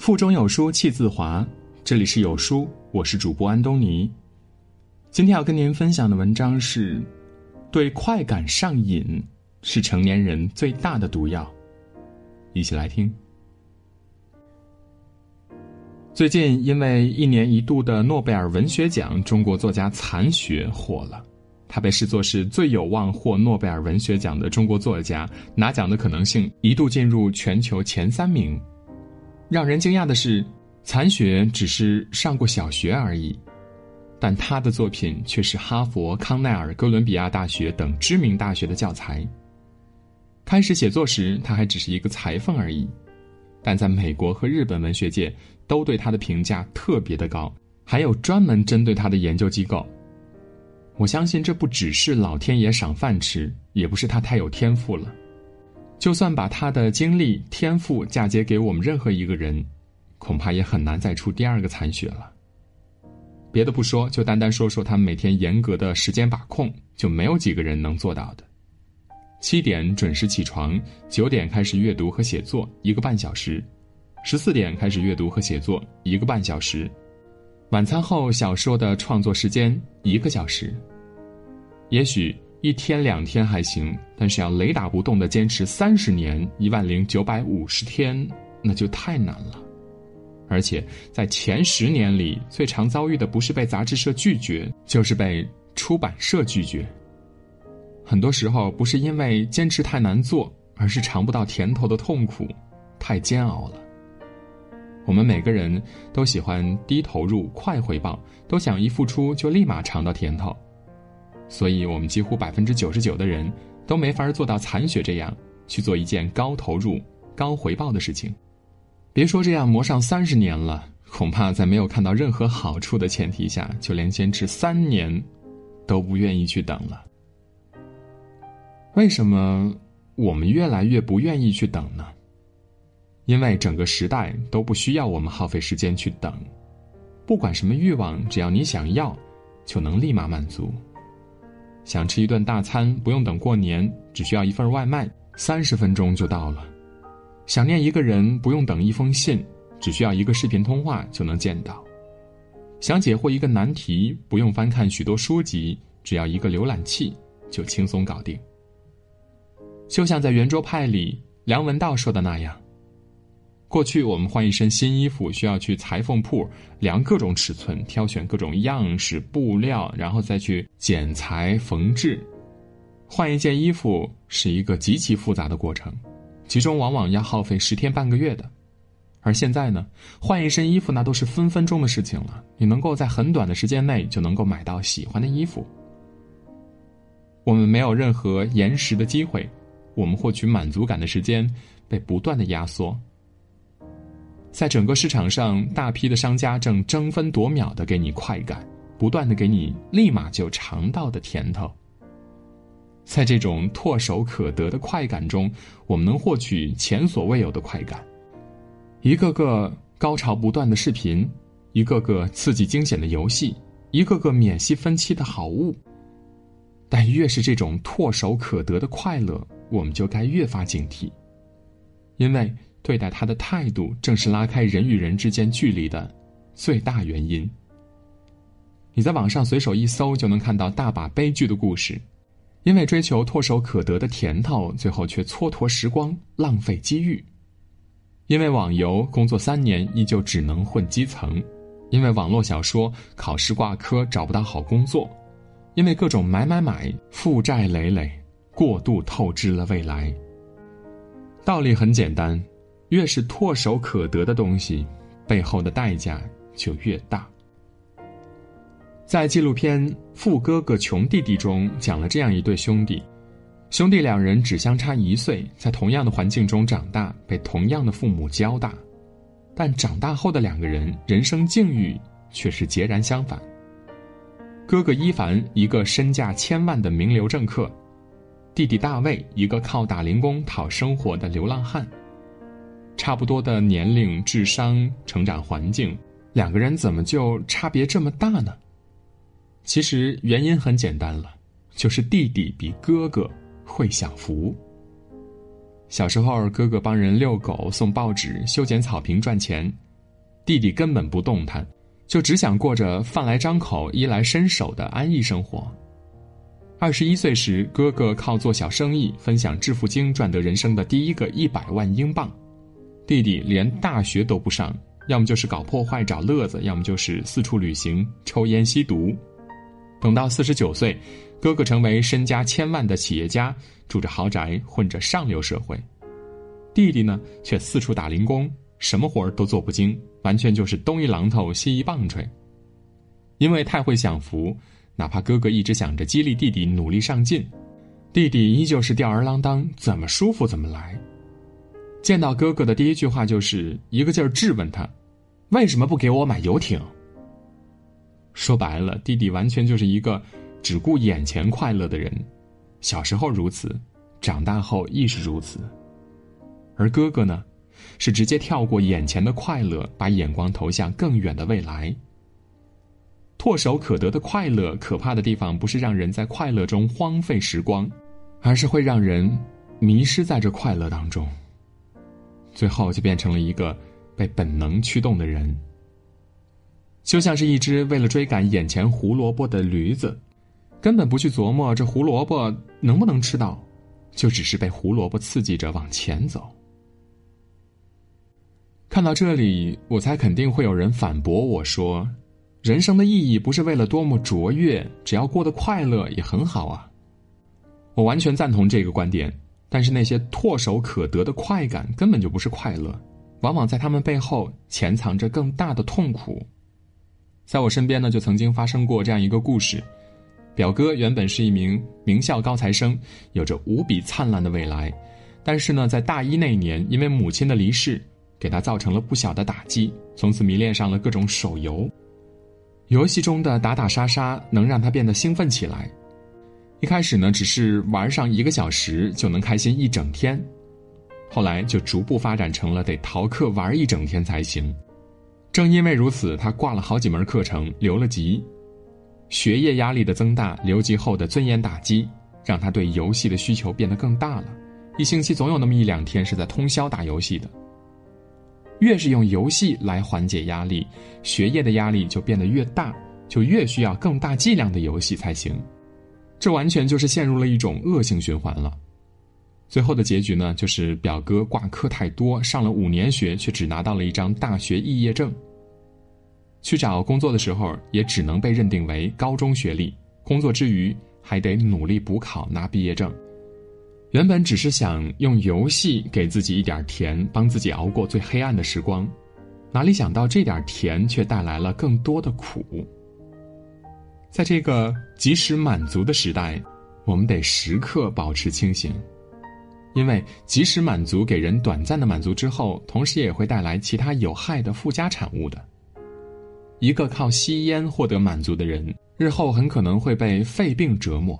腹中有书气自华，这里是有书，我是主播安东尼。今天要跟您分享的文章是：对快感上瘾是成年人最大的毒药。一起来听。最近，因为一年一度的诺贝尔文学奖，中国作家残雪火了。他被视作是最有望获诺贝尔文学奖的中国作家，拿奖的可能性一度进入全球前三名。让人惊讶的是，残雪只是上过小学而已，但他的作品却是哈佛、康奈尔、哥伦比亚大学等知名大学的教材。开始写作时，他还只是一个裁缝而已，但在美国和日本文学界都对他的评价特别的高，还有专门针对他的研究机构。我相信这不只是老天爷赏饭吃，也不是他太有天赋了。就算把他的经历、天赋嫁接给我们任何一个人，恐怕也很难再出第二个残雪了。别的不说，就单单说说他每天严格的时间把控，就没有几个人能做到的。七点准时起床，九点开始阅读和写作，一个半小时；十四点开始阅读和写作，一个半小时；晚餐后小说的创作时间一个小时。也许一天两天还行，但是要雷打不动的坚持三十年一万零九百五十天，那就太难了。而且在前十年里，最常遭遇的不是被杂志社拒绝，就是被出版社拒绝。很多时候不是因为坚持太难做，而是尝不到甜头的痛苦，太煎熬了。我们每个人都喜欢低投入快回报，都想一付出就立马尝到甜头。所以，我们几乎百分之九十九的人都没法做到残雪这样去做一件高投入、高回报的事情。别说这样磨上三十年了，恐怕在没有看到任何好处的前提下，就连坚持三年都不愿意去等了。为什么我们越来越不愿意去等呢？因为整个时代都不需要我们耗费时间去等，不管什么欲望，只要你想要，就能立马满足。想吃一顿大餐，不用等过年，只需要一份外卖，三十分钟就到了；想念一个人，不用等一封信，只需要一个视频通话就能见到；想解惑一个难题，不用翻看许多书籍，只要一个浏览器就轻松搞定。就像在圆桌派里梁文道说的那样。过去我们换一身新衣服，需要去裁缝铺量各种尺寸，挑选各种样式布料，然后再去剪裁缝制。换一件衣服是一个极其复杂的过程，其中往往要耗费十天半个月的。而现在呢，换一身衣服那都是分分钟的事情了，你能够在很短的时间内就能够买到喜欢的衣服。我们没有任何延时的机会，我们获取满足感的时间被不断的压缩。在整个市场上，大批的商家正争分夺秒的给你快感，不断的给你立马就尝到的甜头。在这种唾手可得的快感中，我们能获取前所未有的快感。一个个高潮不断的视频，一个个刺激惊险的游戏，一个个免息分期的好物。但越是这种唾手可得的快乐，我们就该越发警惕，因为。对待他的态度，正是拉开人与人之间距离的最大原因。你在网上随手一搜，就能看到大把悲剧的故事，因为追求唾手可得的甜头，最后却蹉跎时光、浪费机遇；因为网游工作三年，依旧只能混基层；因为网络小说考试挂科，找不到好工作；因为各种买买买，负债累累，过度透支了未来。道理很简单。越是唾手可得的东西，背后的代价就越大。在纪录片《富哥哥穷弟弟》中，讲了这样一对兄弟，兄弟两人只相差一岁，在同样的环境中长大，被同样的父母教大，但长大后的两个人人生境遇却是截然相反。哥哥伊凡，一个身价千万的名流政客；弟弟大卫，一个靠打零工讨生活的流浪汉。差不多的年龄、智商、成长环境，两个人怎么就差别这么大呢？其实原因很简单了，就是弟弟比哥哥会享福。小时候，哥哥帮人遛狗、送报纸、修剪草坪赚钱，弟弟根本不动弹，就只想过着饭来张口、衣来伸手的安逸生活。二十一岁时，哥哥靠做小生意分享致富经赚得人生的第一个一百万英镑，弟弟连大学都不上，要么就是搞破坏找乐子，要么就是四处旅行、抽烟吸毒。等到四十九岁，哥哥成为身家千万的企业家，住着豪宅，混着上流社会，弟弟呢却四处打零工，什么活儿都做不精，完全就是东一榔头西一棒槌。因为太会享福。哪怕哥哥一直想着激励弟弟努力上进，弟弟依旧是吊儿郎当，怎么舒服怎么来。见到哥哥的第一句话就是一个劲儿质问他：“为什么不给我买游艇？”说白了，弟弟完全就是一个只顾眼前快乐的人。小时候如此，长大后亦是如此。而哥哥呢，是直接跳过眼前的快乐，把眼光投向更远的未来。唾手可得的快乐，可怕的地方不是让人在快乐中荒废时光，而是会让人迷失在这快乐当中，最后就变成了一个被本能驱动的人。就像是一只为了追赶眼前胡萝卜的驴子，根本不去琢磨这胡萝卜能不能吃到，就只是被胡萝卜刺激着往前走。看到这里，我猜肯定会有人反驳我说。人生的意义不是为了多么卓越，只要过得快乐也很好啊。我完全赞同这个观点，但是那些唾手可得的快感根本就不是快乐，往往在他们背后潜藏着更大的痛苦。在我身边呢，就曾经发生过这样一个故事：表哥原本是一名名校高材生，有着无比灿烂的未来，但是呢，在大一那年，因为母亲的离世，给他造成了不小的打击，从此迷恋上了各种手游。游戏中的打打杀杀能让他变得兴奋起来，一开始呢，只是玩上一个小时就能开心一整天，后来就逐步发展成了得逃课玩一整天才行。正因为如此，他挂了好几门课程，留了级。学业压力的增大，留级后的尊严打击，让他对游戏的需求变得更大了。一星期总有那么一两天是在通宵打游戏的。越是用游戏来缓解压力，学业的压力就变得越大，就越需要更大剂量的游戏才行。这完全就是陷入了一种恶性循环了。最后的结局呢，就是表哥挂科太多，上了五年学，却只拿到了一张大学肄业证。去找工作的时候，也只能被认定为高中学历，工作之余还得努力补考拿毕业证。原本只是想用游戏给自己一点甜，帮自己熬过最黑暗的时光，哪里想到这点甜却带来了更多的苦。在这个及时满足的时代，我们得时刻保持清醒，因为及时满足给人短暂的满足之后，同时也会带来其他有害的附加产物的。一个靠吸烟获得满足的人，日后很可能会被肺病折磨。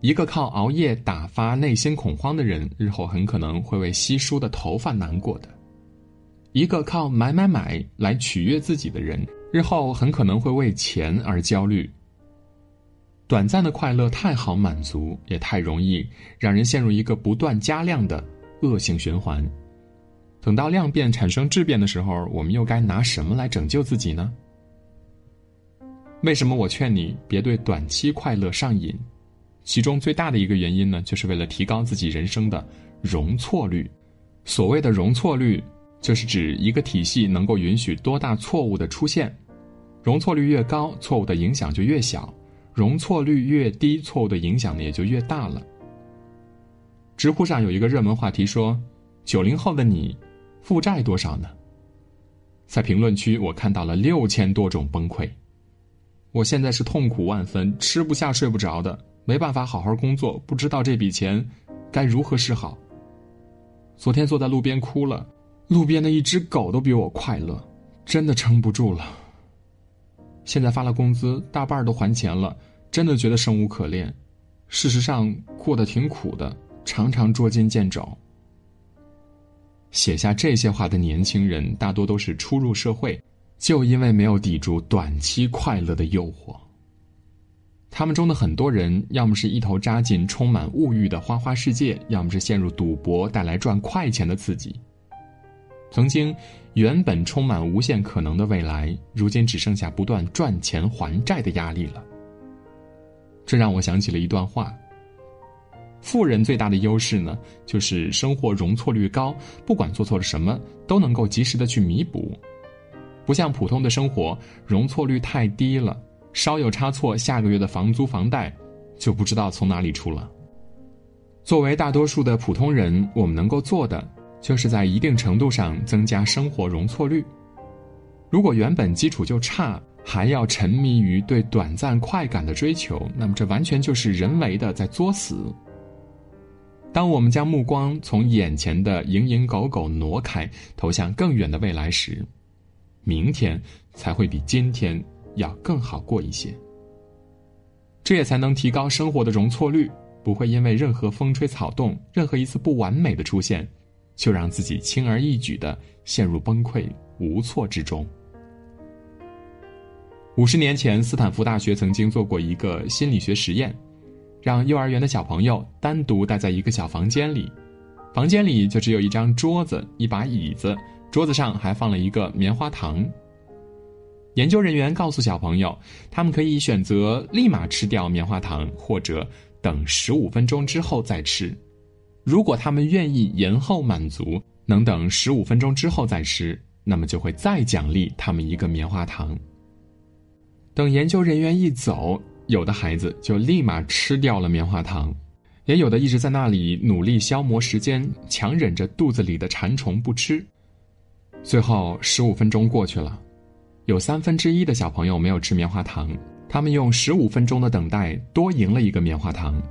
一个靠熬夜打发内心恐慌的人，日后很可能会为稀疏的头发难过的；一个靠买买买来取悦自己的人，日后很可能会为钱而焦虑。短暂的快乐太好满足，也太容易让人陷入一个不断加量的恶性循环。等到量变产生质变的时候，我们又该拿什么来拯救自己呢？为什么我劝你别对短期快乐上瘾？其中最大的一个原因呢，就是为了提高自己人生的容错率。所谓的容错率，就是指一个体系能够允许多大错误的出现。容错率越高，错误的影响就越小；容错率越低，错误的影响呢也就越大了。知乎上有一个热门话题说：“九零后的你，负债多少呢？”在评论区，我看到了六千多种崩溃。我现在是痛苦万分，吃不下睡不着的。没办法好好工作，不知道这笔钱该如何是好。昨天坐在路边哭了，路边的一只狗都比我快乐，真的撑不住了。现在发了工资，大半都还钱了，真的觉得生无可恋。事实上过得挺苦的，常常捉襟见肘。写下这些话的年轻人，大多都是初入社会，就因为没有抵住短期快乐的诱惑。他们中的很多人，要么是一头扎进充满物欲的花花世界，要么是陷入赌博带来赚快钱的刺激。曾经原本充满无限可能的未来，如今只剩下不断赚钱还债的压力了。这让我想起了一段话：富人最大的优势呢，就是生活容错率高，不管做错了什么，都能够及时的去弥补。不像普通的生活，容错率太低了，稍有差错，下个月的房租房贷就不知道从哪里出了。作为大多数的普通人，我们能够做的，就是在一定程度上增加生活容错率。如果原本基础就差，还要沉迷于对短暂快感的追求，那么这完全就是人为的在作死。当我们将目光从眼前的蝇营狗苟挪开，投向更远的未来时，明天才会比今天要更好过一些。这也才能提高生活的容错率。不会因为任何风吹草动、任何一次不完美的出现，就让自己轻而易举的陷入崩溃无措之中。五十年前，斯坦福大学曾经做过一个心理学实验，让幼儿园的小朋友单独待在一个小房间里，房间里就只有一张桌子、一把椅子，桌子上还放了一个棉花糖。研究人员告诉小朋友，他们可以选择立马吃掉棉花糖，或者。等十五分钟之后再吃，如果他们愿意延后满足，能等十五分钟之后再吃，那么就会再奖励他们一个棉花糖。等研究人员一走，有的孩子就立马吃掉了棉花糖，也有的一直在那里努力消磨时间，强忍着肚子里的馋虫不吃。最后十五分钟过去了，有三分之一的小朋友没有吃棉花糖。他们用十五分钟的等待多赢了一个棉花糖。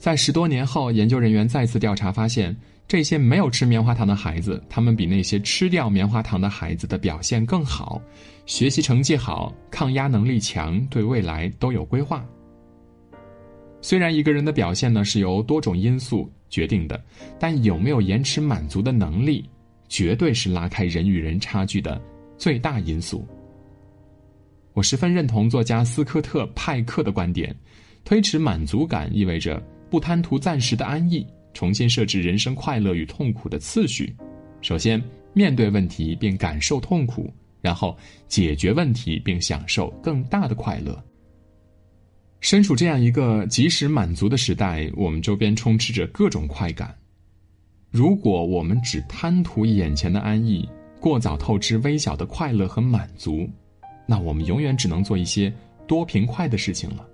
在十多年后，研究人员再次调查发现，这些没有吃棉花糖的孩子，他们比那些吃掉棉花糖的孩子的表现更好，学习成绩好，抗压能力强，对未来都有规划。虽然一个人的表现呢是由多种因素决定的，但有没有延迟满足的能力，绝对是拉开人与人差距的最大因素。我十分认同作家斯科特·派克的观点：推迟满足感意味着不贪图暂时的安逸，重新设置人生快乐与痛苦的次序。首先，面对问题并感受痛苦，然后解决问题并享受更大的快乐。身处这样一个及时满足的时代，我们周边充斥着各种快感。如果我们只贪图眼前的安逸，过早透支微小的快乐和满足。那我们永远只能做一些多平快的事情了。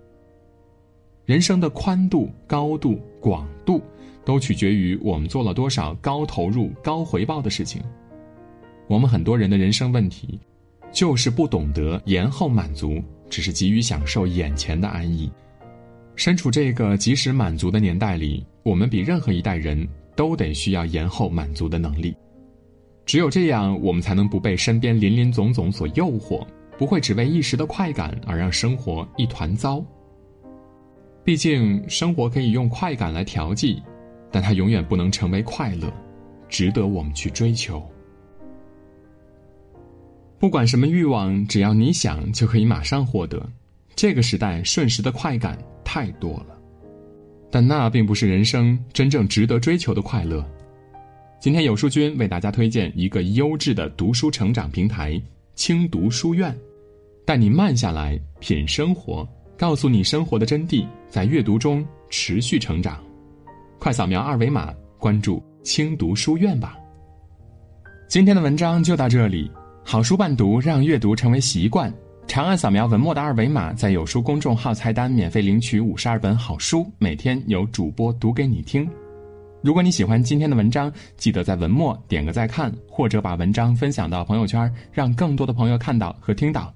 人生的宽度、高度、广度，都取决于我们做了多少高投入、高回报的事情。我们很多人的人生问题，就是不懂得延后满足，只是急于享受眼前的安逸。身处这个及时满足的年代里，我们比任何一代人都得需要延后满足的能力。只有这样，我们才能不被身边林林总总所诱惑。不会只为一时的快感而让生活一团糟。毕竟生活可以用快感来调剂，但它永远不能成为快乐，值得我们去追求。不管什么欲望，只要你想，就可以马上获得。这个时代瞬时的快感太多了，但那并不是人生真正值得追求的快乐。今天有书君为大家推荐一个优质的读书成长平台——轻读书院。带你慢下来品生活，告诉你生活的真谛，在阅读中持续成长。快扫描二维码关注轻读书院吧。今天的文章就到这里，好书伴读，让阅读成为习惯。长按扫描文末的二维码，在有书公众号菜单免费领取五十二本好书，每天有主播读给你听。如果你喜欢今天的文章，记得在文末点个再看，或者把文章分享到朋友圈，让更多的朋友看到和听到。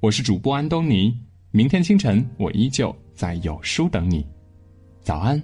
我是主播安东尼，明天清晨我依旧在有书等你，早安。